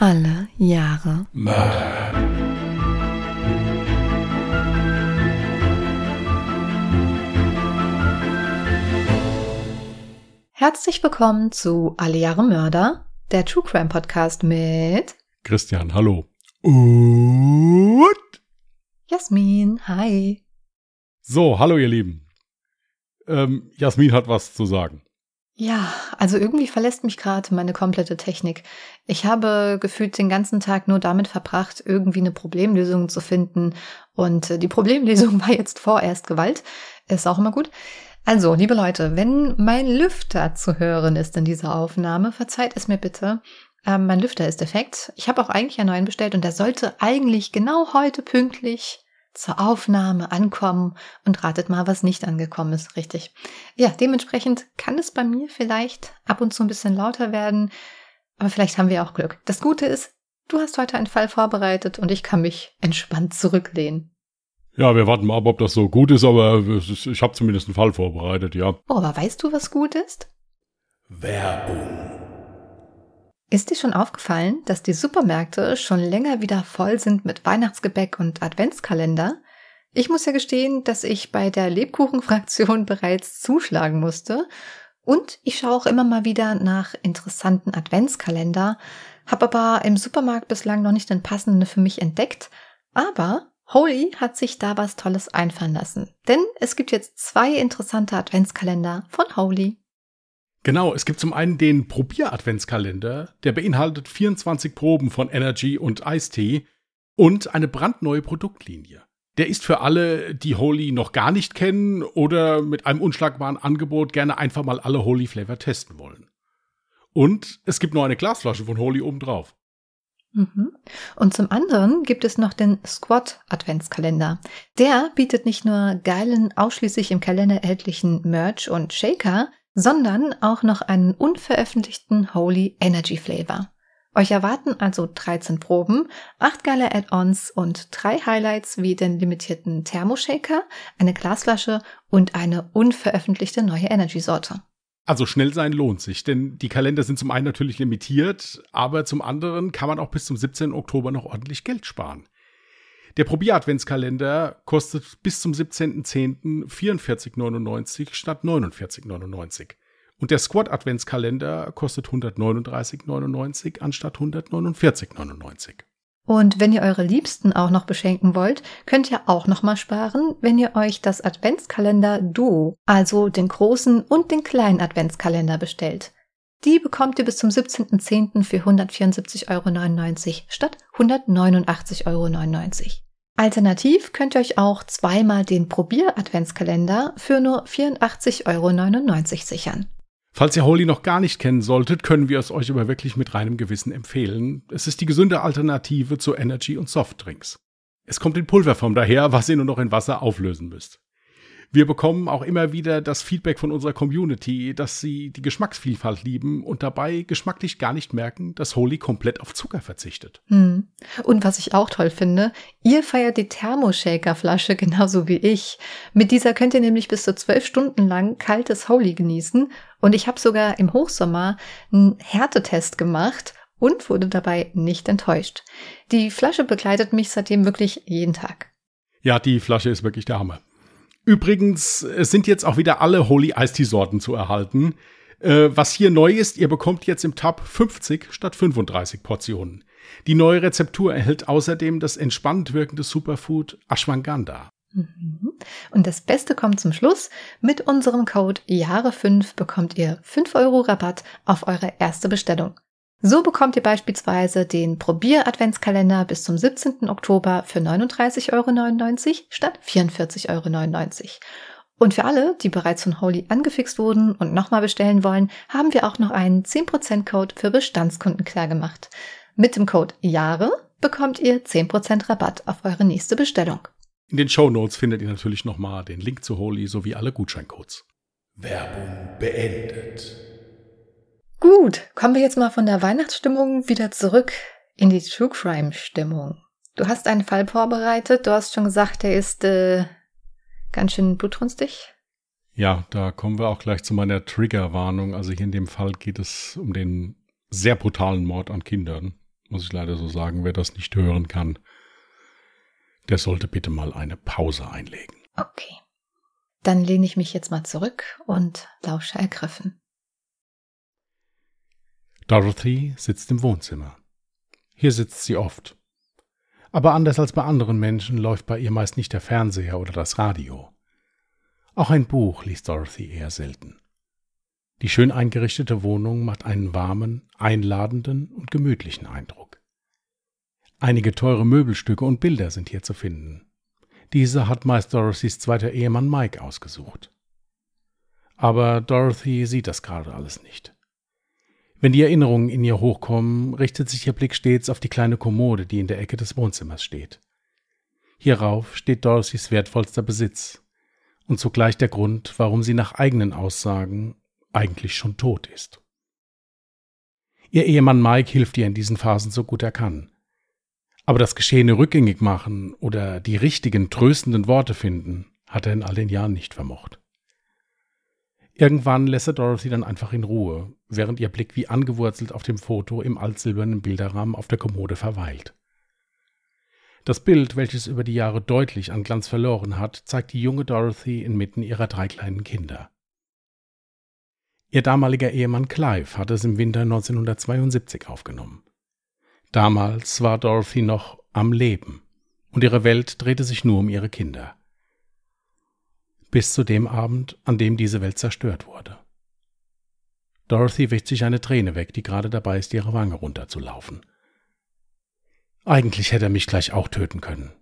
Alle Jahre Mörder. Herzlich willkommen zu Alle Jahre Mörder, der True Crime Podcast mit Christian, hallo. Und Jasmin. Hi. so, hallo ihr Lieben. Ähm, Jasmin hat was zu sagen. Ja, also irgendwie verlässt mich gerade meine komplette Technik. Ich habe gefühlt den ganzen Tag nur damit verbracht, irgendwie eine Problemlösung zu finden. Und äh, die Problemlösung war jetzt vorerst Gewalt. Ist auch immer gut. Also, liebe Leute, wenn mein Lüfter zu hören ist in dieser Aufnahme, verzeiht es mir bitte. Ähm, mein Lüfter ist defekt. Ich habe auch eigentlich einen neuen bestellt und der sollte eigentlich genau heute pünktlich zur Aufnahme ankommen und ratet mal, was nicht angekommen ist, richtig. Ja, dementsprechend kann es bei mir vielleicht ab und zu ein bisschen lauter werden, aber vielleicht haben wir auch Glück. Das Gute ist, du hast heute einen Fall vorbereitet und ich kann mich entspannt zurücklehnen. Ja, wir warten mal ab, ob das so gut ist, aber ich habe zumindest einen Fall vorbereitet, ja. Oh, aber weißt du, was gut ist? Werbung. Ist dir schon aufgefallen, dass die Supermärkte schon länger wieder voll sind mit Weihnachtsgebäck und Adventskalender? Ich muss ja gestehen, dass ich bei der Lebkuchenfraktion bereits zuschlagen musste. Und ich schaue auch immer mal wieder nach interessanten Adventskalender, habe aber im Supermarkt bislang noch nicht den passenden für mich entdeckt. Aber Holy hat sich da was Tolles einfallen lassen. Denn es gibt jetzt zwei interessante Adventskalender von Holy. Genau, es gibt zum einen den Probier-Adventskalender, der beinhaltet 24 Proben von Energy und Eistee und eine brandneue Produktlinie. Der ist für alle, die Holy noch gar nicht kennen oder mit einem unschlagbaren Angebot gerne einfach mal alle Holy Flavor testen wollen. Und es gibt noch eine Glasflasche von Holy obendrauf. Mhm. Und zum anderen gibt es noch den Squad Adventskalender. Der bietet nicht nur geilen, ausschließlich im Kalender erhältlichen Merch und Shaker, sondern auch noch einen unveröffentlichten Holy Energy Flavor. Euch erwarten also 13 Proben, 8 geile Add-ons und drei Highlights wie den limitierten Thermoshaker, eine Glasflasche und eine unveröffentlichte neue Energy-Sorte. Also schnell sein lohnt sich, denn die Kalender sind zum einen natürlich limitiert, aber zum anderen kann man auch bis zum 17. Oktober noch ordentlich Geld sparen. Der Probier-Adventskalender kostet bis zum 17.10. 44,99 statt 49,99. Und der Squad-Adventskalender kostet 139,99 anstatt 149,99. Und wenn ihr eure Liebsten auch noch beschenken wollt, könnt ihr auch noch mal sparen, wenn ihr euch das Adventskalender Duo, also den großen und den kleinen Adventskalender bestellt. Die bekommt ihr bis zum 17.10. für 174,99 Euro statt 189,99 Euro. Alternativ könnt ihr euch auch zweimal den Probier-Adventskalender für nur 84,99 Euro sichern. Falls ihr Holy noch gar nicht kennen solltet, können wir es euch aber wirklich mit reinem Gewissen empfehlen. Es ist die gesunde Alternative zu Energy und Softdrinks. Es kommt in Pulverform daher, was ihr nur noch in Wasser auflösen müsst. Wir bekommen auch immer wieder das Feedback von unserer Community, dass sie die Geschmacksvielfalt lieben und dabei geschmacklich gar nicht merken, dass Holy komplett auf Zucker verzichtet. Hm. Und was ich auch toll finde, ihr feiert die Thermoshaker-Flasche genauso wie ich. Mit dieser könnt ihr nämlich bis zu zwölf Stunden lang kaltes Holy genießen. Und ich habe sogar im Hochsommer einen Härtetest gemacht und wurde dabei nicht enttäuscht. Die Flasche begleitet mich seitdem wirklich jeden Tag. Ja, die Flasche ist wirklich der Hammer. Übrigens, sind jetzt auch wieder alle Holy Ice Tea Sorten zu erhalten. Äh, was hier neu ist, ihr bekommt jetzt im Tab 50 statt 35 Portionen. Die neue Rezeptur erhält außerdem das entspannt wirkende Superfood Ashwagandha. Mhm. Und das Beste kommt zum Schluss. Mit unserem Code Jahre5 bekommt ihr 5 Euro Rabatt auf eure erste Bestellung. So bekommt ihr beispielsweise den Probier-Adventskalender bis zum 17. Oktober für 39,99 Euro statt 44,99 Euro. Und für alle, die bereits von Holy angefixt wurden und nochmal bestellen wollen, haben wir auch noch einen 10%-Code für Bestandskunden klargemacht. Mit dem Code JAHRE bekommt ihr 10% Rabatt auf eure nächste Bestellung. In den Show Notes findet ihr natürlich nochmal den Link zu Holy sowie alle Gutscheincodes. Werbung beendet. Gut, kommen wir jetzt mal von der Weihnachtsstimmung wieder zurück in die True Crime Stimmung. Du hast einen Fall vorbereitet, du hast schon gesagt, der ist äh, ganz schön blutrünstig. Ja, da kommen wir auch gleich zu meiner Triggerwarnung. Also hier in dem Fall geht es um den sehr brutalen Mord an Kindern. muss ich leider so sagen. Wer das nicht hören kann, der sollte bitte mal eine Pause einlegen. Okay. Dann lehne ich mich jetzt mal zurück und lausche ergriffen. Dorothy sitzt im Wohnzimmer. Hier sitzt sie oft. Aber anders als bei anderen Menschen läuft bei ihr meist nicht der Fernseher oder das Radio. Auch ein Buch liest Dorothy eher selten. Die schön eingerichtete Wohnung macht einen warmen, einladenden und gemütlichen Eindruck. Einige teure Möbelstücke und Bilder sind hier zu finden. Diese hat meist Dorothys zweiter Ehemann Mike ausgesucht. Aber Dorothy sieht das gerade alles nicht. Wenn die Erinnerungen in ihr hochkommen, richtet sich ihr Blick stets auf die kleine Kommode, die in der Ecke des Wohnzimmers steht. Hierauf steht Dorothys wertvollster Besitz und zugleich der Grund, warum sie nach eigenen Aussagen eigentlich schon tot ist. Ihr Ehemann Mike hilft ihr in diesen Phasen so gut er kann. Aber das Geschehene rückgängig machen oder die richtigen, tröstenden Worte finden, hat er in all den Jahren nicht vermocht. Irgendwann lässt er Dorothy dann einfach in Ruhe, während ihr Blick wie angewurzelt auf dem Foto im altsilbernen Bilderrahmen auf der Kommode verweilt. Das Bild, welches über die Jahre deutlich an Glanz verloren hat, zeigt die junge Dorothy inmitten ihrer drei kleinen Kinder. Ihr damaliger Ehemann Clive hatte es im Winter 1972 aufgenommen. Damals war Dorothy noch am Leben und ihre Welt drehte sich nur um ihre Kinder. Bis zu dem Abend, an dem diese Welt zerstört wurde. Dorothy wischt sich eine Träne weg, die gerade dabei ist, ihre Wange runterzulaufen. Eigentlich hätte er mich gleich auch töten können.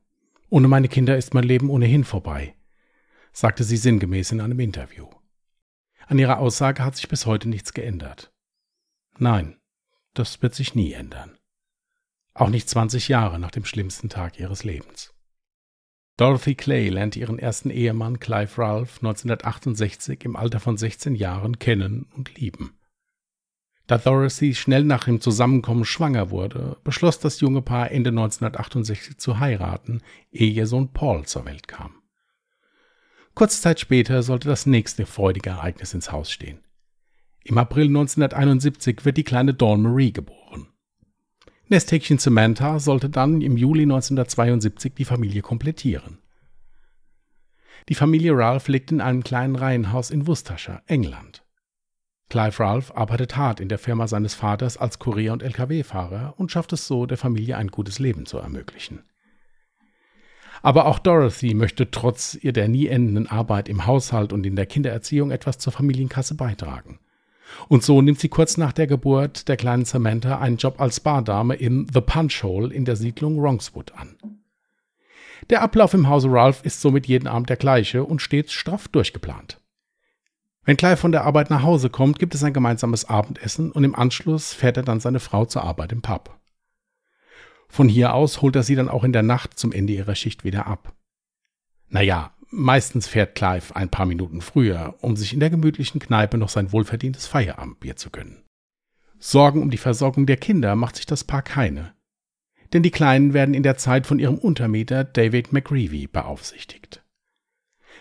Ohne meine Kinder ist mein Leben ohnehin vorbei, sagte sie sinngemäß in einem Interview. An ihrer Aussage hat sich bis heute nichts geändert. Nein, das wird sich nie ändern. Auch nicht 20 Jahre nach dem schlimmsten Tag ihres Lebens. Dorothy Clay lernte ihren ersten Ehemann Clive Ralph 1968 im Alter von 16 Jahren kennen und lieben. Da Dorothy schnell nach dem Zusammenkommen schwanger wurde, beschloss das junge Paar Ende 1968 zu heiraten, ehe ihr Sohn Paul zur Welt kam. Kurze Zeit später sollte das nächste freudige Ereignis ins Haus stehen. Im April 1971 wird die kleine Dawn Marie geboren. Nesthäkchen Samantha sollte dann im Juli 1972 die Familie komplettieren. Die Familie Ralph lebt in einem kleinen Reihenhaus in Worcestershire, England. Clive Ralph arbeitet hart in der Firma seines Vaters als Kurier und Lkw-Fahrer und schafft es so, der Familie ein gutes Leben zu ermöglichen. Aber auch Dorothy möchte trotz ihr der nie endenden Arbeit im Haushalt und in der Kindererziehung etwas zur Familienkasse beitragen. Und so nimmt sie kurz nach der Geburt der kleinen Samantha einen Job als Bardame im The Punch Hole in der Siedlung Wrongswood an. Der Ablauf im Hause Ralph ist somit jeden Abend der gleiche und stets straff durchgeplant. Wenn Clive von der Arbeit nach Hause kommt, gibt es ein gemeinsames Abendessen und im Anschluss fährt er dann seine Frau zur Arbeit im Pub. Von hier aus holt er sie dann auch in der Nacht zum Ende ihrer Schicht wieder ab. Naja, meistens fährt Clive ein paar Minuten früher, um sich in der gemütlichen Kneipe noch sein wohlverdientes Feierabendbier zu gönnen. Sorgen um die Versorgung der Kinder macht sich das Paar keine. Denn die Kleinen werden in der Zeit von ihrem Untermieter David McGreevy beaufsichtigt.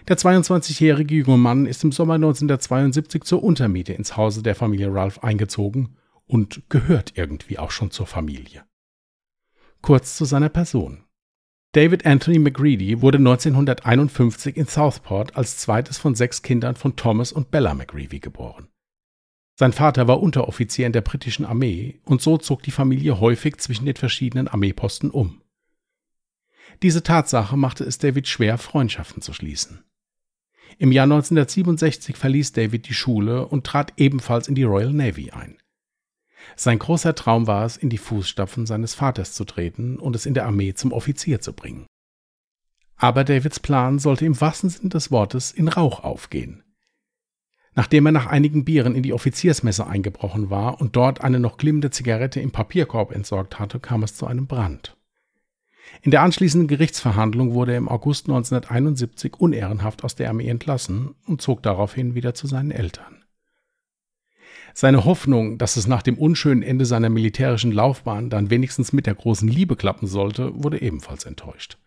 Der 22-jährige junge Mann ist im Sommer 1972 zur Untermiete ins Hause der Familie Ralph eingezogen und gehört irgendwie auch schon zur Familie. Kurz zu seiner Person. David Anthony McGreedy wurde 1951 in Southport als zweites von sechs Kindern von Thomas und Bella McGreevy geboren. Sein Vater war Unteroffizier in der britischen Armee und so zog die Familie häufig zwischen den verschiedenen Armeeposten um. Diese Tatsache machte es David schwer, Freundschaften zu schließen. Im Jahr 1967 verließ David die Schule und trat ebenfalls in die Royal Navy ein. Sein großer Traum war es, in die Fußstapfen seines Vaters zu treten und es in der Armee zum Offizier zu bringen. Aber Davids Plan sollte im wahrsten Sinn des Wortes in Rauch aufgehen. Nachdem er nach einigen Bieren in die Offiziersmesse eingebrochen war und dort eine noch glimmende Zigarette im Papierkorb entsorgt hatte, kam es zu einem Brand. In der anschließenden Gerichtsverhandlung wurde er im August 1971 unehrenhaft aus der Armee entlassen und zog daraufhin wieder zu seinen Eltern. Seine Hoffnung, dass es nach dem unschönen Ende seiner militärischen Laufbahn dann wenigstens mit der großen Liebe klappen sollte, wurde ebenfalls enttäuscht.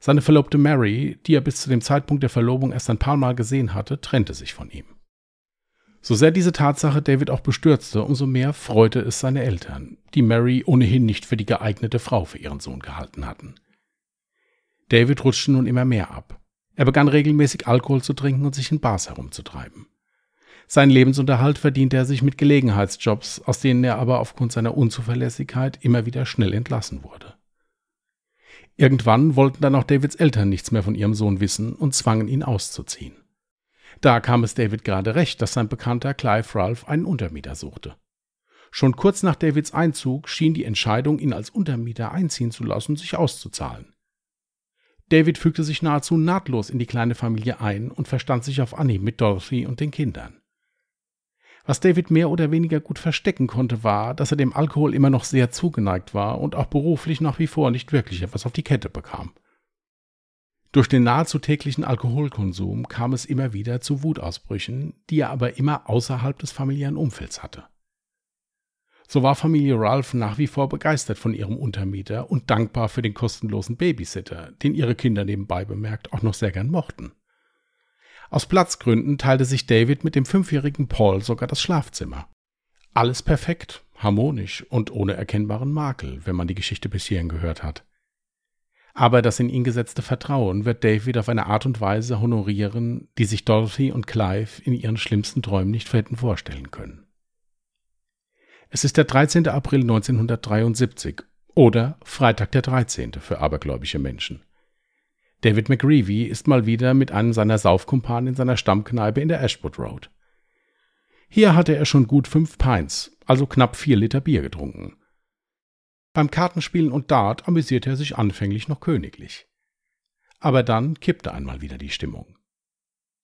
Seine Verlobte Mary, die er bis zu dem Zeitpunkt der Verlobung erst ein paar Mal gesehen hatte, trennte sich von ihm. So sehr diese Tatsache David auch bestürzte, umso mehr freute es seine Eltern, die Mary ohnehin nicht für die geeignete Frau für ihren Sohn gehalten hatten. David rutschte nun immer mehr ab. Er begann regelmäßig Alkohol zu trinken und sich in Bars herumzutreiben. Seinen Lebensunterhalt verdiente er sich mit Gelegenheitsjobs, aus denen er aber aufgrund seiner Unzuverlässigkeit immer wieder schnell entlassen wurde. Irgendwann wollten dann auch Davids Eltern nichts mehr von ihrem Sohn wissen und zwangen ihn auszuziehen. Da kam es David gerade recht, dass sein Bekannter Clive Ralph einen Untermieter suchte. Schon kurz nach Davids Einzug schien die Entscheidung, ihn als Untermieter einziehen zu lassen, sich auszuzahlen. David fügte sich nahezu nahtlos in die kleine Familie ein und verstand sich auf Anhieb mit Dorothy und den Kindern. Was David mehr oder weniger gut verstecken konnte, war, dass er dem Alkohol immer noch sehr zugeneigt war und auch beruflich nach wie vor nicht wirklich etwas auf die Kette bekam. Durch den nahezu täglichen Alkoholkonsum kam es immer wieder zu Wutausbrüchen, die er aber immer außerhalb des familiären Umfelds hatte. So war Familie Ralph nach wie vor begeistert von ihrem Untermieter und dankbar für den kostenlosen Babysitter, den ihre Kinder nebenbei bemerkt auch noch sehr gern mochten. Aus Platzgründen teilte sich David mit dem fünfjährigen Paul sogar das Schlafzimmer. Alles perfekt, harmonisch und ohne erkennbaren Makel, wenn man die Geschichte bis hierhin gehört hat. Aber das in ihn gesetzte Vertrauen wird David auf eine Art und Weise honorieren, die sich Dorothy und Clive in ihren schlimmsten Träumen nicht hätten vorstellen können. Es ist der 13. April 1973 oder Freitag der 13. für abergläubische Menschen. David McGreevy ist mal wieder mit einem seiner Saufkumpanen in seiner Stammkneipe in der Ashwood Road. Hier hatte er schon gut fünf Pints, also knapp vier Liter Bier getrunken. Beim Kartenspielen und Dart amüsierte er sich anfänglich noch königlich. Aber dann kippte einmal wieder die Stimmung.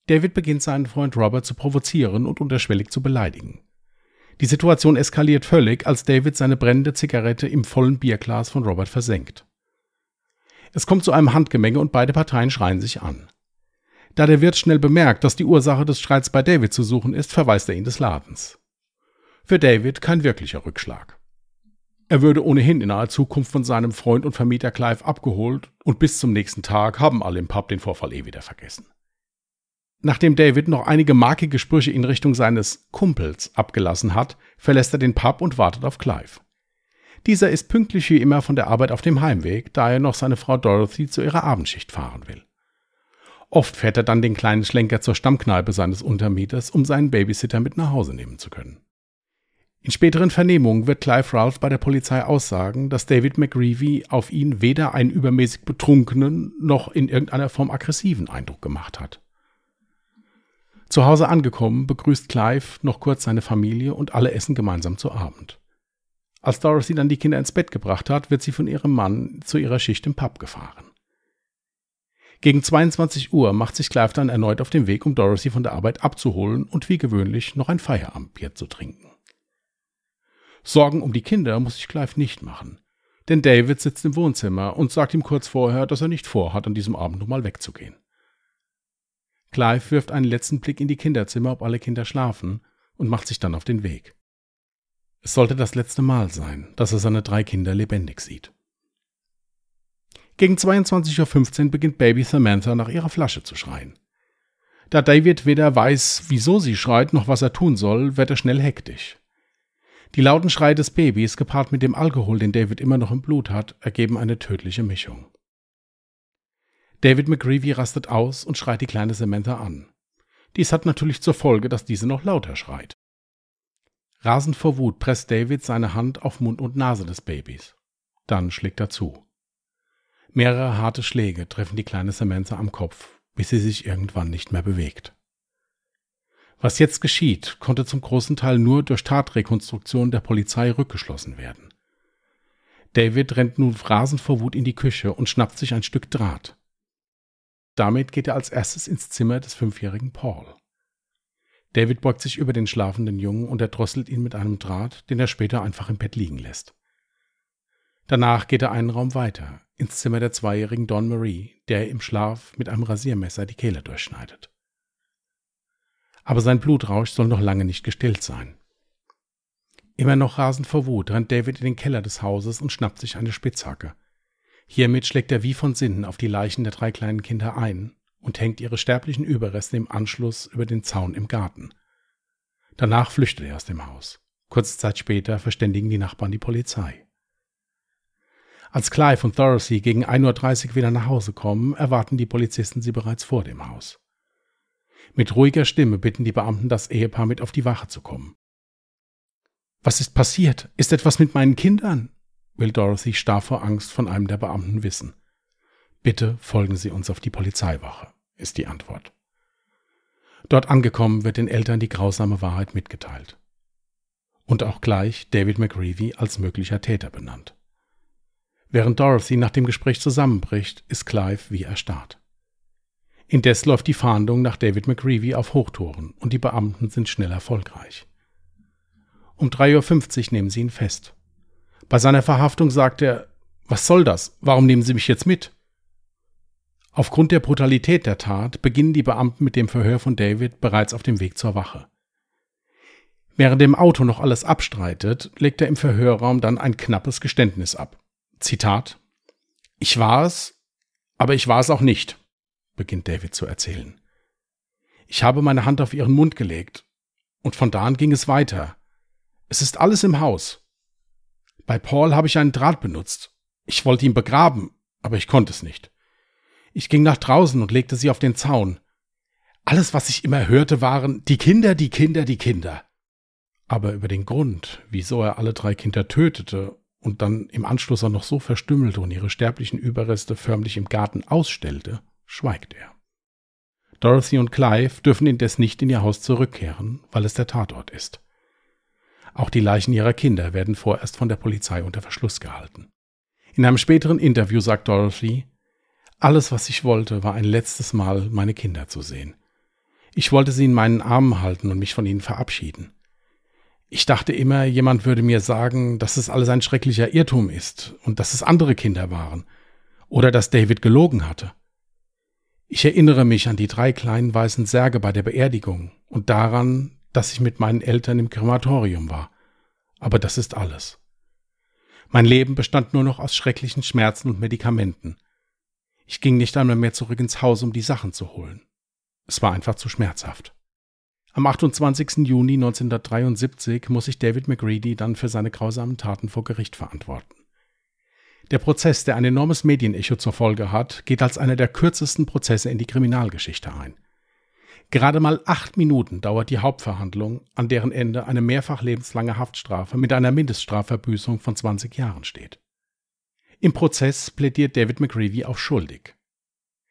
David beginnt seinen Freund Robert zu provozieren und unterschwellig zu beleidigen. Die Situation eskaliert völlig, als David seine brennende Zigarette im vollen Bierglas von Robert versenkt. Es kommt zu einem Handgemenge und beide Parteien schreien sich an. Da der Wirt schnell bemerkt, dass die Ursache des Streits bei David zu suchen ist, verweist er ihn des Ladens. Für David kein wirklicher Rückschlag. Er würde ohnehin in naher Zukunft von seinem Freund und Vermieter Clive abgeholt und bis zum nächsten Tag haben alle im Pub den Vorfall eh wieder vergessen. Nachdem David noch einige markige Sprüche in Richtung seines Kumpels abgelassen hat, verlässt er den Pub und wartet auf Clive. Dieser ist pünktlich wie immer von der Arbeit auf dem Heimweg, da er noch seine Frau Dorothy zu ihrer Abendschicht fahren will. Oft fährt er dann den kleinen Schlenker zur Stammkneipe seines Untermieters, um seinen Babysitter mit nach Hause nehmen zu können. In späteren Vernehmungen wird Clive Ralph bei der Polizei aussagen, dass David McGreevy auf ihn weder einen übermäßig betrunkenen noch in irgendeiner Form aggressiven Eindruck gemacht hat. Zu Hause angekommen, begrüßt Clive noch kurz seine Familie und alle essen gemeinsam zu Abend. Als Dorothy dann die Kinder ins Bett gebracht hat, wird sie von ihrem Mann zu ihrer Schicht im Pub gefahren. Gegen 22 Uhr macht sich Clive dann erneut auf den Weg, um Dorothy von der Arbeit abzuholen und wie gewöhnlich noch ein Feierabendbier zu trinken. Sorgen um die Kinder muss sich Clive nicht machen, denn David sitzt im Wohnzimmer und sagt ihm kurz vorher, dass er nicht vorhat, an diesem Abend nochmal wegzugehen. Clive wirft einen letzten Blick in die Kinderzimmer, ob alle Kinder schlafen, und macht sich dann auf den Weg. Es sollte das letzte Mal sein, dass er seine drei Kinder lebendig sieht. Gegen 22.15 Uhr beginnt Baby Samantha nach ihrer Flasche zu schreien. Da David weder weiß, wieso sie schreit, noch was er tun soll, wird er schnell hektisch. Die lauten Schreie des Babys, gepaart mit dem Alkohol, den David immer noch im Blut hat, ergeben eine tödliche Mischung. David McGreevy rastet aus und schreit die kleine Samantha an. Dies hat natürlich zur Folge, dass diese noch lauter schreit. Rasend vor Wut presst David seine Hand auf Mund und Nase des Babys. Dann schlägt er zu. Mehrere harte Schläge treffen die kleine Samantha am Kopf, bis sie sich irgendwann nicht mehr bewegt. Was jetzt geschieht, konnte zum großen Teil nur durch Tatrekonstruktion der Polizei rückgeschlossen werden. David rennt nun rasend vor Wut in die Küche und schnappt sich ein Stück Draht. Damit geht er als erstes ins Zimmer des fünfjährigen Paul. David beugt sich über den schlafenden Jungen und erdrosselt ihn mit einem Draht, den er später einfach im Bett liegen lässt. Danach geht er einen Raum weiter, ins Zimmer der zweijährigen Dawn Marie, der im Schlaf mit einem Rasiermesser die Kehle durchschneidet. Aber sein Blutrausch soll noch lange nicht gestillt sein. Immer noch rasend vor Wut rennt David in den Keller des Hauses und schnappt sich eine Spitzhacke. Hiermit schlägt er wie von Sinnen auf die Leichen der drei kleinen Kinder ein und hängt ihre sterblichen Überreste im Anschluss über den Zaun im Garten. Danach flüchtet er aus dem Haus. Kurze Zeit später verständigen die Nachbarn die Polizei. Als Clive und Dorothy gegen 1.30 Uhr wieder nach Hause kommen, erwarten die Polizisten sie bereits vor dem Haus. Mit ruhiger Stimme bitten die Beamten das Ehepaar mit auf die Wache zu kommen. Was ist passiert? Ist etwas mit meinen Kindern? will Dorothy starr vor Angst von einem der Beamten wissen. Bitte folgen Sie uns auf die Polizeiwache, ist die Antwort. Dort angekommen wird den Eltern die grausame Wahrheit mitgeteilt. Und auch gleich David McGreevy als möglicher Täter benannt. Während Dorothy nach dem Gespräch zusammenbricht, ist Clive wie erstarrt. Indes läuft die Fahndung nach David McGreevy auf Hochtouren und die Beamten sind schnell erfolgreich. Um 3.50 Uhr nehmen sie ihn fest. Bei seiner Verhaftung sagt er, was soll das? Warum nehmen Sie mich jetzt mit? Aufgrund der Brutalität der Tat beginnen die Beamten mit dem Verhör von David bereits auf dem Weg zur Wache. Während dem Auto noch alles abstreitet, legt er im Verhörraum dann ein knappes Geständnis ab. Zitat Ich war es, aber ich war es auch nicht, beginnt David zu erzählen. Ich habe meine Hand auf ihren Mund gelegt, und von da an ging es weiter. Es ist alles im Haus. Bei Paul habe ich einen Draht benutzt. Ich wollte ihn begraben, aber ich konnte es nicht. Ich ging nach draußen und legte sie auf den Zaun. Alles, was ich immer hörte, waren die Kinder, die Kinder, die Kinder. Aber über den Grund, wieso er alle drei Kinder tötete und dann im Anschluss auch noch so verstümmelte und ihre sterblichen Überreste förmlich im Garten ausstellte, schweigt er. Dorothy und Clive dürfen indes nicht in ihr Haus zurückkehren, weil es der Tatort ist. Auch die Leichen ihrer Kinder werden vorerst von der Polizei unter Verschluss gehalten. In einem späteren Interview sagt Dorothy, alles, was ich wollte, war ein letztes Mal meine Kinder zu sehen. Ich wollte sie in meinen Armen halten und mich von ihnen verabschieden. Ich dachte immer, jemand würde mir sagen, dass es alles ein schrecklicher Irrtum ist und dass es andere Kinder waren oder dass David gelogen hatte. Ich erinnere mich an die drei kleinen weißen Särge bei der Beerdigung und daran, dass ich mit meinen Eltern im Krematorium war. Aber das ist alles. Mein Leben bestand nur noch aus schrecklichen Schmerzen und Medikamenten. Ich ging nicht einmal mehr zurück ins Haus, um die Sachen zu holen. Es war einfach zu schmerzhaft. Am 28. Juni 1973 muss sich David McGreedy dann für seine grausamen Taten vor Gericht verantworten. Der Prozess, der ein enormes Medienecho zur Folge hat, geht als einer der kürzesten Prozesse in die Kriminalgeschichte ein. Gerade mal acht Minuten dauert die Hauptverhandlung, an deren Ende eine mehrfach lebenslange Haftstrafe mit einer Mindeststrafverbüßung von 20 Jahren steht. Im Prozess plädiert David McGreevy auf schuldig.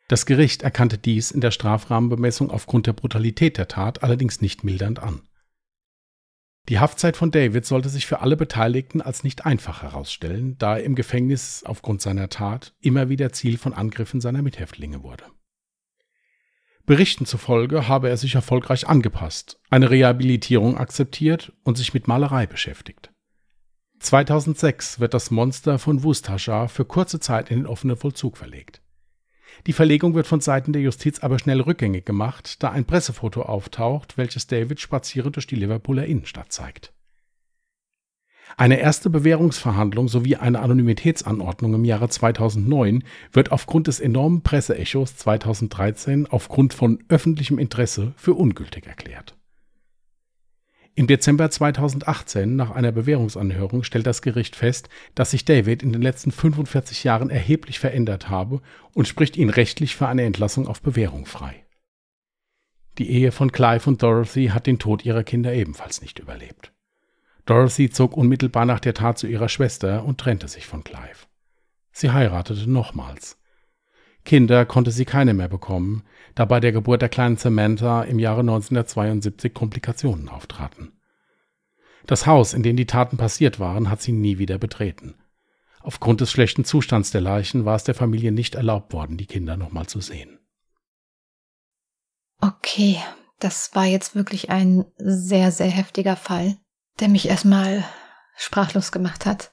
Das Gericht erkannte dies in der Strafrahmenbemessung aufgrund der Brutalität der Tat allerdings nicht mildernd an. Die Haftzeit von David sollte sich für alle Beteiligten als nicht einfach herausstellen, da er im Gefängnis aufgrund seiner Tat immer wieder Ziel von Angriffen seiner Mithäftlinge wurde. Berichten zufolge habe er sich erfolgreich angepasst, eine Rehabilitierung akzeptiert und sich mit Malerei beschäftigt. 2006 wird das Monster von Wustaschar für kurze Zeit in den offenen Vollzug verlegt. Die Verlegung wird von Seiten der Justiz aber schnell rückgängig gemacht, da ein Pressefoto auftaucht, welches David spazierend durch die Liverpooler Innenstadt zeigt. Eine erste Bewährungsverhandlung sowie eine Anonymitätsanordnung im Jahre 2009 wird aufgrund des enormen Presseechos 2013 aufgrund von öffentlichem Interesse für ungültig erklärt. Im Dezember 2018, nach einer Bewährungsanhörung, stellt das Gericht fest, dass sich David in den letzten 45 Jahren erheblich verändert habe und spricht ihn rechtlich für eine Entlassung auf Bewährung frei. Die Ehe von Clive und Dorothy hat den Tod ihrer Kinder ebenfalls nicht überlebt. Dorothy zog unmittelbar nach der Tat zu ihrer Schwester und trennte sich von Clive. Sie heiratete nochmals. Kinder konnte sie keine mehr bekommen, da bei der Geburt der kleinen Samantha im Jahre 1972 Komplikationen auftraten. Das Haus, in dem die Taten passiert waren, hat sie nie wieder betreten. Aufgrund des schlechten Zustands der Leichen war es der Familie nicht erlaubt worden, die Kinder nochmal zu sehen. Okay, das war jetzt wirklich ein sehr, sehr heftiger Fall, der mich erstmal sprachlos gemacht hat.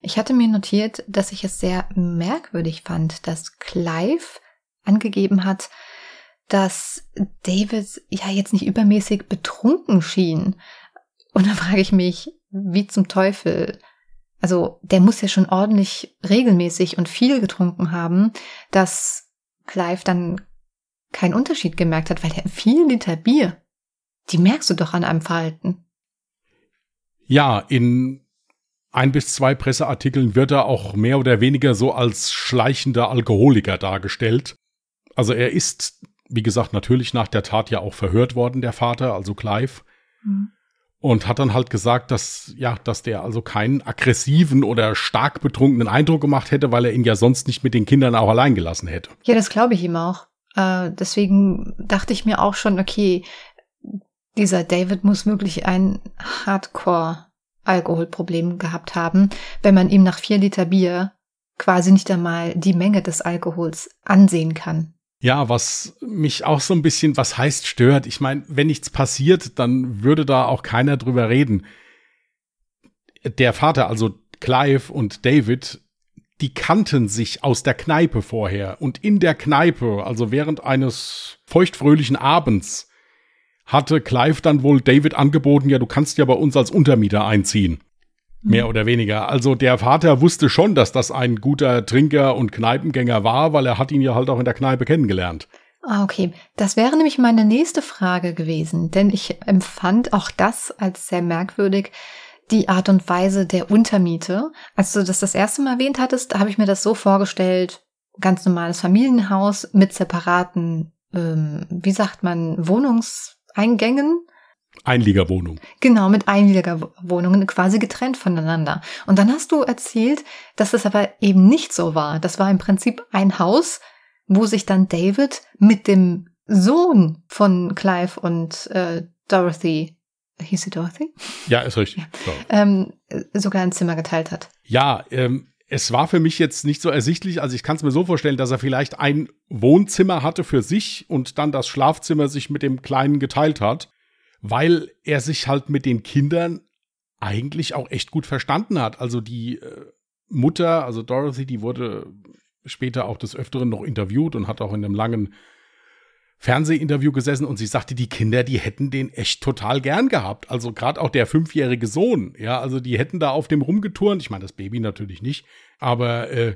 Ich hatte mir notiert, dass ich es sehr merkwürdig fand, dass Clive angegeben hat, dass David ja jetzt nicht übermäßig betrunken schien. Und da frage ich mich, wie zum Teufel. Also der muss ja schon ordentlich regelmäßig und viel getrunken haben, dass Clive dann keinen Unterschied gemerkt hat, weil er viel Liter Bier die merkst du doch an einem Verhalten. Ja, in ein bis zwei Presseartikeln wird er auch mehr oder weniger so als schleichender Alkoholiker dargestellt. Also er ist, wie gesagt, natürlich nach der Tat ja auch verhört worden, der Vater, also Clive. Mhm. Und hat dann halt gesagt, dass, ja, dass der also keinen aggressiven oder stark betrunkenen Eindruck gemacht hätte, weil er ihn ja sonst nicht mit den Kindern auch allein gelassen hätte. Ja, das glaube ich ihm auch. Äh, deswegen dachte ich mir auch schon, okay, dieser David muss wirklich ein Hardcore Alkoholproblem gehabt haben, wenn man ihm nach vier Liter Bier quasi nicht einmal die Menge des Alkohols ansehen kann. Ja, was mich auch so ein bisschen, was heißt stört. Ich meine, wenn nichts passiert, dann würde da auch keiner drüber reden. Der Vater, also Clive und David, die kannten sich aus der Kneipe vorher. Und in der Kneipe, also während eines feuchtfröhlichen Abends, hatte Clive dann wohl David angeboten, ja, du kannst ja bei uns als Untermieter einziehen. Mehr mhm. oder weniger. Also der Vater wusste schon, dass das ein guter Trinker und Kneipengänger war, weil er hat ihn ja halt auch in der Kneipe kennengelernt. Ah, okay. Das wäre nämlich meine nächste Frage gewesen, denn ich empfand auch das als sehr merkwürdig, die Art und Weise der Untermiete. Als du das das erste Mal erwähnt hattest, habe ich mir das so vorgestellt, ganz normales Familienhaus mit separaten, ähm, wie sagt man, Wohnungs Eingängen. Einliegerwohnung. Genau, mit Einliegerwohnungen quasi getrennt voneinander. Und dann hast du erzählt, dass es aber eben nicht so war. Das war im Prinzip ein Haus, wo sich dann David mit dem Sohn von Clive und äh, Dorothy hieß sie Dorothy? Ja, ist richtig. Ja. Ähm, sogar ein Zimmer geteilt hat. Ja, ähm, es war für mich jetzt nicht so ersichtlich. Also ich kann es mir so vorstellen, dass er vielleicht ein Wohnzimmer hatte für sich und dann das Schlafzimmer sich mit dem Kleinen geteilt hat, weil er sich halt mit den Kindern eigentlich auch echt gut verstanden hat. Also die äh, Mutter, also Dorothy, die wurde später auch des Öfteren noch interviewt und hat auch in einem langen Fernsehinterview gesessen und sie sagte, die Kinder, die hätten den echt total gern gehabt. Also gerade auch der fünfjährige Sohn, ja, also die hätten da auf dem rumgeturnt. Ich meine, das Baby natürlich nicht, aber äh,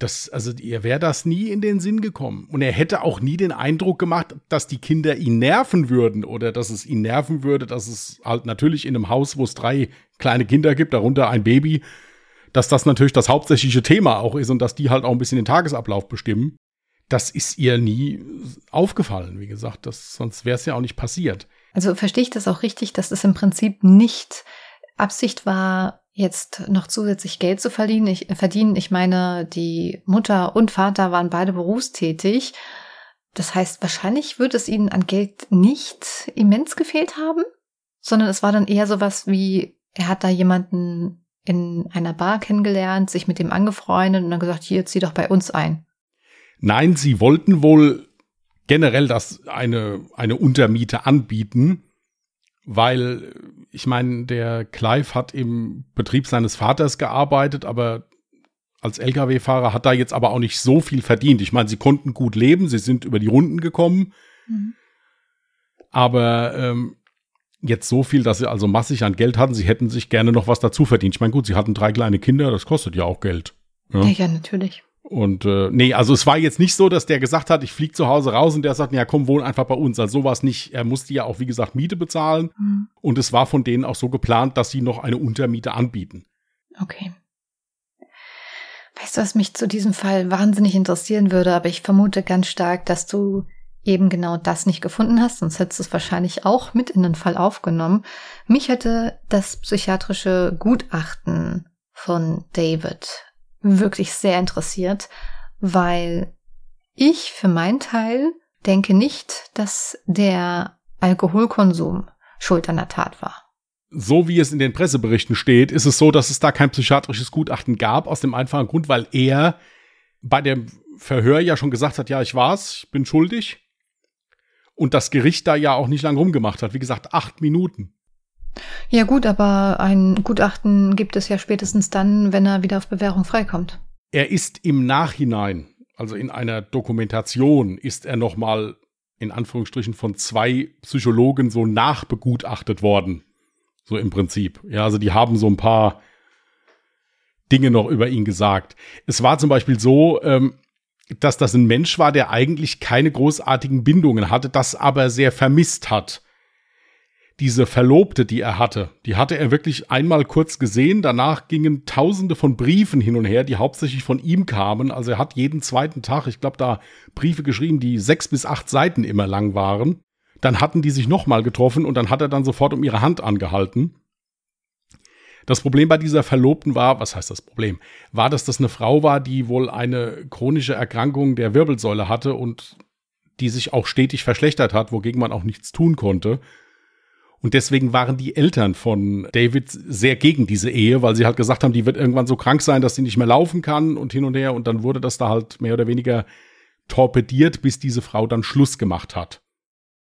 das, also ihr wäre das nie in den Sinn gekommen. Und er hätte auch nie den Eindruck gemacht, dass die Kinder ihn nerven würden oder dass es ihn nerven würde, dass es halt natürlich in einem Haus, wo es drei kleine Kinder gibt, darunter ein Baby, dass das natürlich das hauptsächliche Thema auch ist und dass die halt auch ein bisschen den Tagesablauf bestimmen das ist ihr nie aufgefallen, wie gesagt. Das, sonst wäre es ja auch nicht passiert. Also verstehe ich das auch richtig, dass es im Prinzip nicht Absicht war, jetzt noch zusätzlich Geld zu verdienen. Ich, äh, verdienen. ich meine, die Mutter und Vater waren beide berufstätig. Das heißt, wahrscheinlich wird es ihnen an Geld nicht immens gefehlt haben, sondern es war dann eher sowas wie, er hat da jemanden in einer Bar kennengelernt, sich mit dem angefreundet und dann gesagt, hier, zieh doch bei uns ein. Nein, sie wollten wohl generell das eine, eine Untermiete anbieten, weil ich meine, der Clive hat im Betrieb seines Vaters gearbeitet, aber als Lkw-Fahrer hat da jetzt aber auch nicht so viel verdient. Ich meine, sie konnten gut leben, sie sind über die Runden gekommen, mhm. aber ähm, jetzt so viel, dass sie also massig an Geld hatten, sie hätten sich gerne noch was dazu verdient. Ich meine, gut, sie hatten drei kleine Kinder, das kostet ja auch Geld. Ja, ja, ja natürlich. Und äh, nee, also es war jetzt nicht so, dass der gesagt hat, ich fliege zu Hause raus und der sagt, ja komm, wohn einfach bei uns. Also sowas nicht. Er musste ja auch, wie gesagt, Miete bezahlen. Mhm. Und es war von denen auch so geplant, dass sie noch eine Untermiete anbieten. Okay. Weißt du, was mich zu diesem Fall wahnsinnig interessieren würde, aber ich vermute ganz stark, dass du eben genau das nicht gefunden hast, sonst hättest du es wahrscheinlich auch mit in den Fall aufgenommen. Mich hätte das psychiatrische Gutachten von David wirklich sehr interessiert, weil ich für meinen Teil denke nicht, dass der Alkoholkonsum schuld an der Tat war. So wie es in den Presseberichten steht, ist es so, dass es da kein psychiatrisches Gutachten gab, aus dem einfachen Grund, weil er bei dem Verhör ja schon gesagt hat, ja, ich war's, ich bin schuldig. Und das Gericht da ja auch nicht lang rumgemacht hat. Wie gesagt, acht Minuten. Ja gut, aber ein Gutachten gibt es ja spätestens dann, wenn er wieder auf Bewährung freikommt. Er ist im Nachhinein, also in einer Dokumentation, ist er noch mal in Anführungsstrichen von zwei Psychologen so nachbegutachtet worden. So im Prinzip. Ja, also die haben so ein paar Dinge noch über ihn gesagt. Es war zum Beispiel so, ähm, dass das ein Mensch war, der eigentlich keine großartigen Bindungen hatte, das aber sehr vermisst hat. Diese Verlobte, die er hatte, die hatte er wirklich einmal kurz gesehen. Danach gingen tausende von Briefen hin und her, die hauptsächlich von ihm kamen. Also er hat jeden zweiten Tag, ich glaube, da Briefe geschrieben, die sechs bis acht Seiten immer lang waren. Dann hatten die sich nochmal getroffen und dann hat er dann sofort um ihre Hand angehalten. Das Problem bei dieser Verlobten war, was heißt das Problem? War, dass das eine Frau war, die wohl eine chronische Erkrankung der Wirbelsäule hatte und die sich auch stetig verschlechtert hat, wogegen man auch nichts tun konnte. Und deswegen waren die Eltern von David sehr gegen diese Ehe, weil sie halt gesagt haben, die wird irgendwann so krank sein, dass sie nicht mehr laufen kann und hin und her. Und dann wurde das da halt mehr oder weniger torpediert, bis diese Frau dann Schluss gemacht hat.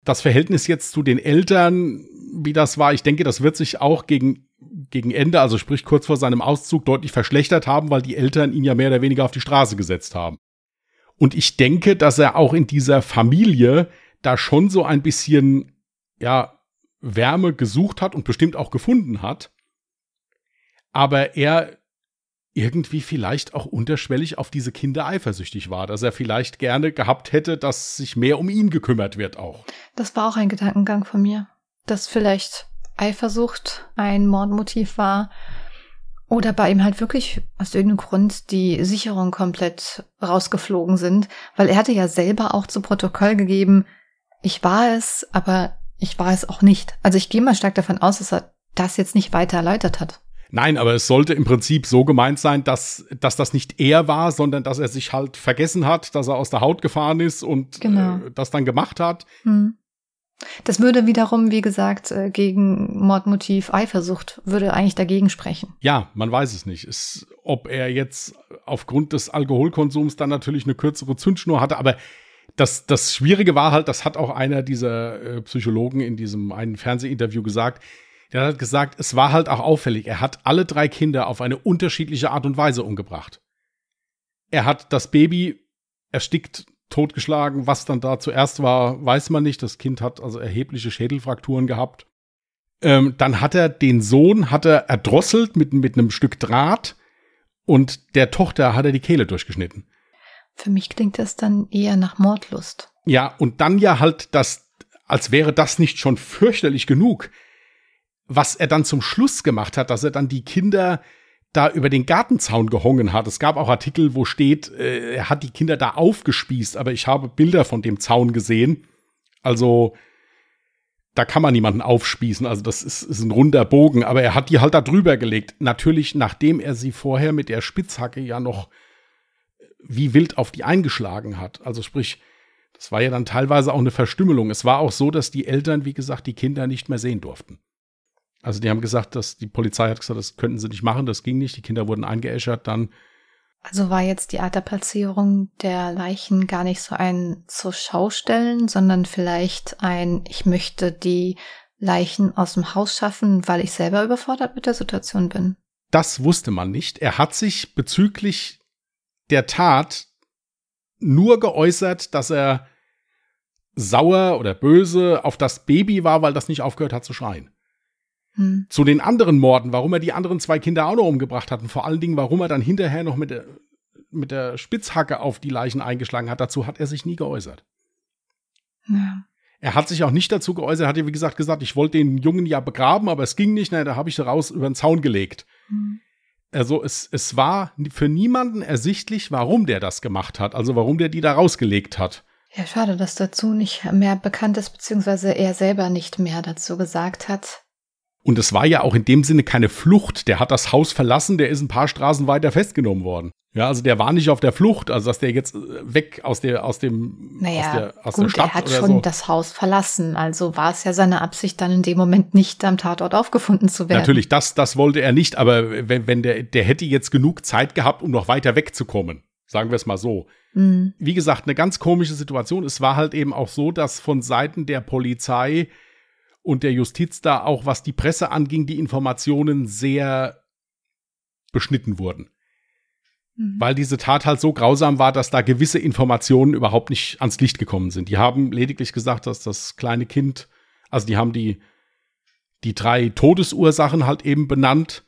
Das Verhältnis jetzt zu den Eltern, wie das war, ich denke, das wird sich auch gegen, gegen Ende, also sprich kurz vor seinem Auszug, deutlich verschlechtert haben, weil die Eltern ihn ja mehr oder weniger auf die Straße gesetzt haben. Und ich denke, dass er auch in dieser Familie da schon so ein bisschen, ja, Wärme gesucht hat und bestimmt auch gefunden hat, aber er irgendwie vielleicht auch unterschwellig auf diese Kinder eifersüchtig war, dass er vielleicht gerne gehabt hätte, dass sich mehr um ihn gekümmert wird auch. Das war auch ein Gedankengang von mir, dass vielleicht Eifersucht ein Mordmotiv war oder bei ihm halt wirklich aus irgendeinem Grund die Sicherung komplett rausgeflogen sind, weil er hatte ja selber auch zu Protokoll gegeben, ich war es, aber ich war es auch nicht. Also ich gehe mal stark davon aus, dass er das jetzt nicht weiter erläutert hat. Nein, aber es sollte im Prinzip so gemeint sein, dass, dass das nicht er war, sondern dass er sich halt vergessen hat, dass er aus der Haut gefahren ist und genau. äh, das dann gemacht hat. Hm. Das würde wiederum, wie gesagt, äh, gegen Mordmotiv Eifersucht würde eigentlich dagegen sprechen. Ja, man weiß es nicht. Es, ob er jetzt aufgrund des Alkoholkonsums dann natürlich eine kürzere Zündschnur hatte, aber das, das Schwierige war halt, das hat auch einer dieser äh, Psychologen in diesem einen Fernsehinterview gesagt. Der hat gesagt, es war halt auch auffällig. Er hat alle drei Kinder auf eine unterschiedliche Art und Weise umgebracht. Er hat das Baby erstickt, totgeschlagen. Was dann da zuerst war, weiß man nicht. Das Kind hat also erhebliche Schädelfrakturen gehabt. Ähm, dann hat er den Sohn hat er erdrosselt mit, mit einem Stück Draht und der Tochter hat er die Kehle durchgeschnitten. Für mich klingt das dann eher nach Mordlust. Ja, und dann ja halt das, als wäre das nicht schon fürchterlich genug, was er dann zum Schluss gemacht hat, dass er dann die Kinder da über den Gartenzaun gehongen hat. Es gab auch Artikel, wo steht, äh, er hat die Kinder da aufgespießt, aber ich habe Bilder von dem Zaun gesehen. Also, da kann man niemanden aufspießen. Also, das ist, ist ein runder Bogen, aber er hat die halt da drüber gelegt. Natürlich, nachdem er sie vorher mit der Spitzhacke ja noch wie wild auf die eingeschlagen hat. Also sprich, das war ja dann teilweise auch eine Verstümmelung. Es war auch so, dass die Eltern, wie gesagt, die Kinder nicht mehr sehen durften. Also die haben gesagt, dass die Polizei hat gesagt, das könnten sie nicht machen, das ging nicht. Die Kinder wurden eingeäschert, dann. Also war jetzt die Art der Platzierung der Leichen gar nicht so ein zur Schaustellen, sondern vielleicht ein, ich möchte die Leichen aus dem Haus schaffen, weil ich selber überfordert mit der Situation bin. Das wusste man nicht. Er hat sich bezüglich der Tat nur geäußert, dass er sauer oder böse auf das Baby war, weil das nicht aufgehört hat zu schreien. Hm. Zu den anderen Morden, warum er die anderen zwei Kinder auch noch umgebracht hat und vor allen Dingen, warum er dann hinterher noch mit der, mit der Spitzhacke auf die Leichen eingeschlagen hat, dazu hat er sich nie geäußert. Ja. Er hat sich auch nicht dazu geäußert, hat ja wie gesagt gesagt, ich wollte den Jungen ja begraben, aber es ging nicht, na, da habe ich raus über den Zaun gelegt. Hm also es, es war für niemanden ersichtlich, warum der das gemacht hat, also warum der die da rausgelegt hat. Ja, schade, dass dazu nicht mehr bekannt ist, beziehungsweise er selber nicht mehr dazu gesagt hat. Und es war ja auch in dem Sinne keine Flucht. Der hat das Haus verlassen, der ist ein paar Straßen weiter festgenommen worden. Ja, also der war nicht auf der Flucht, also dass der jetzt äh, weg aus der aus dem naja, aus der, aus gut, der Stadt er hat schon so. das Haus verlassen, also war es ja seine Absicht, dann in dem Moment nicht am Tatort aufgefunden zu werden. Natürlich, das das wollte er nicht, aber wenn, wenn der der hätte jetzt genug Zeit gehabt, um noch weiter wegzukommen, sagen wir es mal so. Mhm. Wie gesagt, eine ganz komische Situation. Es war halt eben auch so, dass von Seiten der Polizei und der Justiz da auch, was die Presse anging, die Informationen sehr beschnitten wurden. Mhm. Weil diese Tat halt so grausam war, dass da gewisse Informationen überhaupt nicht ans Licht gekommen sind. Die haben lediglich gesagt, dass das kleine Kind, also die haben die, die drei Todesursachen halt eben benannt,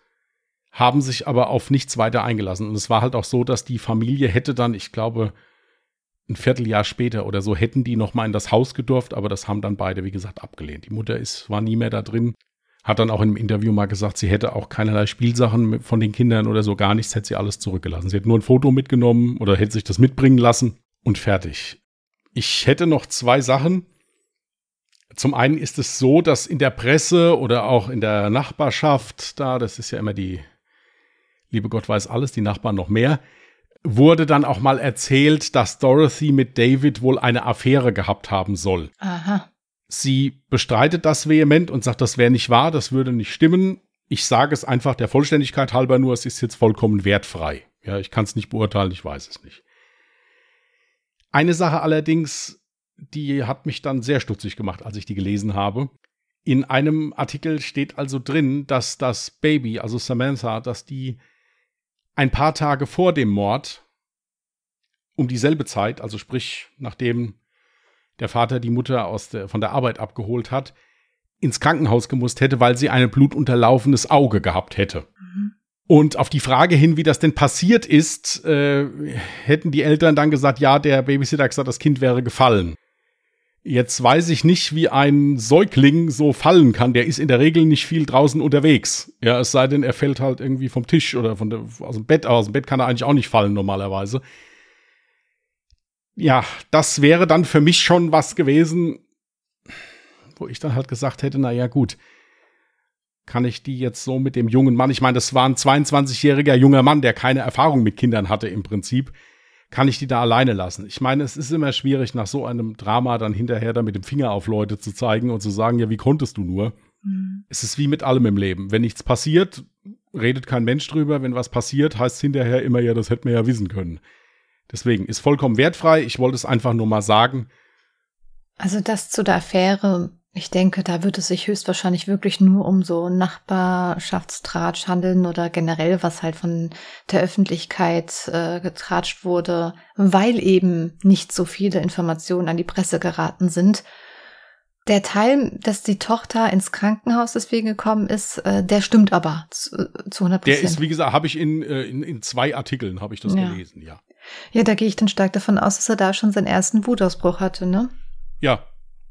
haben sich aber auf nichts weiter eingelassen. Und es war halt auch so, dass die Familie hätte dann, ich glaube, ein Vierteljahr später oder so hätten die noch mal in das Haus gedurft, aber das haben dann beide, wie gesagt, abgelehnt. Die Mutter ist, war nie mehr da drin, hat dann auch in einem Interview mal gesagt, sie hätte auch keinerlei Spielsachen von den Kindern oder so gar nichts, hätte sie alles zurückgelassen. Sie hätte nur ein Foto mitgenommen oder hätte sich das mitbringen lassen und fertig. Ich hätte noch zwei Sachen. Zum einen ist es so, dass in der Presse oder auch in der Nachbarschaft, da, das ist ja immer die, liebe Gott weiß alles, die Nachbarn noch mehr, wurde dann auch mal erzählt, dass Dorothy mit David wohl eine Affäre gehabt haben soll. Aha. Sie bestreitet das vehement und sagt, das wäre nicht wahr, das würde nicht stimmen. Ich sage es einfach der Vollständigkeit halber nur, es ist jetzt vollkommen wertfrei. Ja, ich kann es nicht beurteilen, ich weiß es nicht. Eine Sache allerdings, die hat mich dann sehr stutzig gemacht, als ich die gelesen habe. In einem Artikel steht also drin, dass das Baby, also Samantha, dass die ein paar Tage vor dem Mord um dieselbe Zeit, also sprich nachdem der Vater die Mutter aus der, von der Arbeit abgeholt hat, ins Krankenhaus gemusst hätte, weil sie ein blutunterlaufenes Auge gehabt hätte. Mhm. Und auf die Frage hin, wie das denn passiert ist, äh, hätten die Eltern dann gesagt, ja, der Babysitter hat gesagt, das Kind wäre gefallen. Jetzt weiß ich nicht, wie ein Säugling so fallen kann. Der ist in der Regel nicht viel draußen unterwegs. Ja, es sei denn, er fällt halt irgendwie vom Tisch oder von der, aus dem Bett. Aus dem Bett kann er eigentlich auch nicht fallen normalerweise. Ja, das wäre dann für mich schon was gewesen, wo ich dann halt gesagt hätte, na ja, gut. Kann ich die jetzt so mit dem jungen Mann, ich meine, das war ein 22-jähriger junger Mann, der keine Erfahrung mit Kindern hatte im Prinzip kann ich die da alleine lassen? Ich meine, es ist immer schwierig, nach so einem Drama dann hinterher dann mit dem Finger auf Leute zu zeigen und zu sagen, ja, wie konntest du nur? Mhm. Es ist wie mit allem im Leben. Wenn nichts passiert, redet kein Mensch drüber. Wenn was passiert, heißt es hinterher immer, ja, das hätten wir ja wissen können. Deswegen ist vollkommen wertfrei. Ich wollte es einfach nur mal sagen. Also das zu der Affäre ich denke, da wird es sich höchstwahrscheinlich wirklich nur um so Nachbarschaftstratsch handeln oder generell, was halt von der Öffentlichkeit äh, getratscht wurde, weil eben nicht so viele Informationen an die Presse geraten sind. Der Teil, dass die Tochter ins Krankenhaus deswegen gekommen ist, äh, der stimmt aber zu, äh, zu 100 Der ist, wie gesagt, habe ich in, äh, in, in zwei Artikeln habe ich das ja. gelesen, ja. Ja, da gehe ich dann stark davon aus, dass er da schon seinen ersten Wutausbruch hatte, ne? Ja,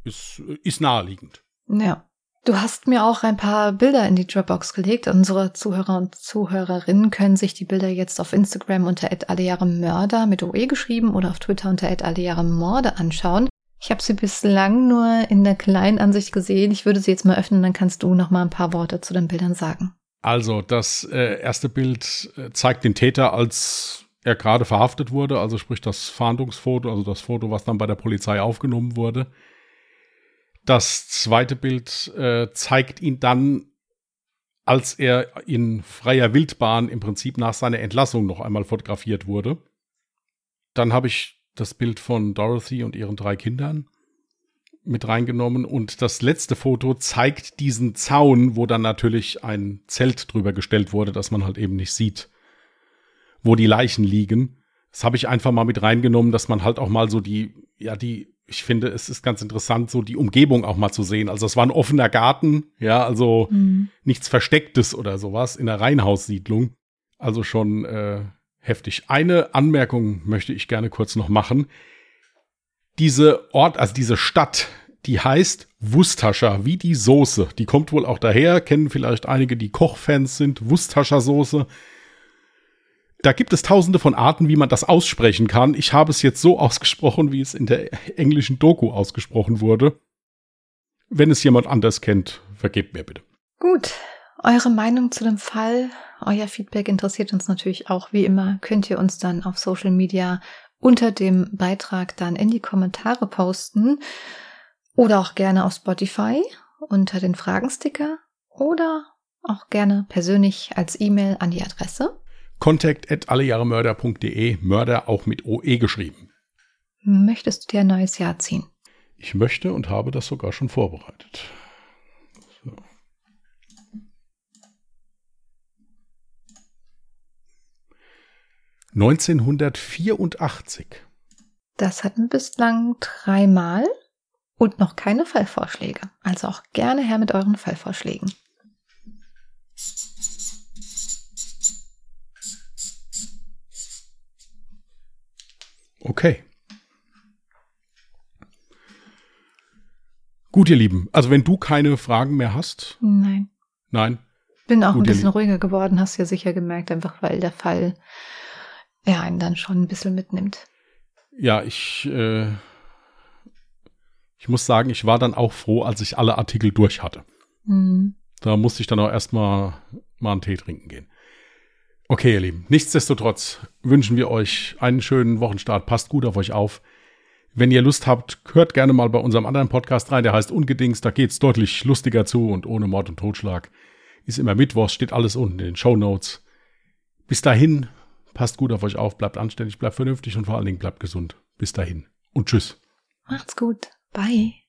ist, ist naheliegend. Ja. Du hast mir auch ein paar Bilder in die Dropbox gelegt. Unsere Zuhörer und Zuhörerinnen können sich die Bilder jetzt auf Instagram unter Mörder mit OE geschrieben oder auf Twitter unter Morde anschauen. Ich habe sie bislang nur in der kleinen Ansicht gesehen. Ich würde sie jetzt mal öffnen, dann kannst du noch mal ein paar Worte zu den Bildern sagen. Also, das äh, erste Bild äh, zeigt den Täter, als er gerade verhaftet wurde, also sprich das Fahndungsfoto, also das Foto, was dann bei der Polizei aufgenommen wurde. Das zweite Bild äh, zeigt ihn dann, als er in freier Wildbahn im Prinzip nach seiner Entlassung noch einmal fotografiert wurde. Dann habe ich das Bild von Dorothy und ihren drei Kindern mit reingenommen und das letzte Foto zeigt diesen Zaun, wo dann natürlich ein Zelt drüber gestellt wurde, dass man halt eben nicht sieht, wo die Leichen liegen. Das habe ich einfach mal mit reingenommen, dass man halt auch mal so die, ja, die ich finde, es ist ganz interessant, so die Umgebung auch mal zu sehen. Also es war ein offener Garten, ja, also mhm. nichts Verstecktes oder sowas in der Reihenhaussiedlung. Also schon äh, heftig. Eine Anmerkung möchte ich gerne kurz noch machen. Diese Ort, also diese Stadt, die heißt Wustascher, wie die Soße. Die kommt wohl auch daher, kennen vielleicht einige, die Kochfans sind. Wustascher Soße. Da gibt es tausende von Arten, wie man das aussprechen kann. Ich habe es jetzt so ausgesprochen, wie es in der englischen Doku ausgesprochen wurde. Wenn es jemand anders kennt, vergebt mir bitte. Gut. Eure Meinung zu dem Fall, euer Feedback interessiert uns natürlich auch. Wie immer könnt ihr uns dann auf Social Media unter dem Beitrag dann in die Kommentare posten oder auch gerne auf Spotify unter den Fragensticker oder auch gerne persönlich als E-Mail an die Adresse Contact at allejahremörder.de, Mörder auch mit OE geschrieben. Möchtest du dir ein neues Jahr ziehen? Ich möchte und habe das sogar schon vorbereitet. So. ...1984. Das hatten bislang dreimal und noch keine Fallvorschläge. Also auch gerne her mit euren Fallvorschlägen. Okay. Gut, ihr Lieben. Also wenn du keine Fragen mehr hast. Nein. Nein. Bin auch Gut, ein bisschen ruhiger geworden, hast du ja sicher gemerkt, einfach weil der Fall ja einen dann schon ein bisschen mitnimmt. Ja, ich, äh, ich muss sagen, ich war dann auch froh, als ich alle Artikel durch hatte. Mhm. Da musste ich dann auch erstmal mal einen Tee trinken gehen. Okay, ihr Lieben. Nichtsdestotrotz wünschen wir euch einen schönen Wochenstart. Passt gut auf euch auf. Wenn ihr Lust habt, hört gerne mal bei unserem anderen Podcast rein. Der heißt Ungedings. Da geht's deutlich lustiger zu und ohne Mord und Totschlag. Ist immer Mittwochs, steht alles unten in den Show Notes. Bis dahin, passt gut auf euch auf, bleibt anständig, bleibt vernünftig und vor allen Dingen bleibt gesund. Bis dahin und tschüss. Macht's gut. Bye.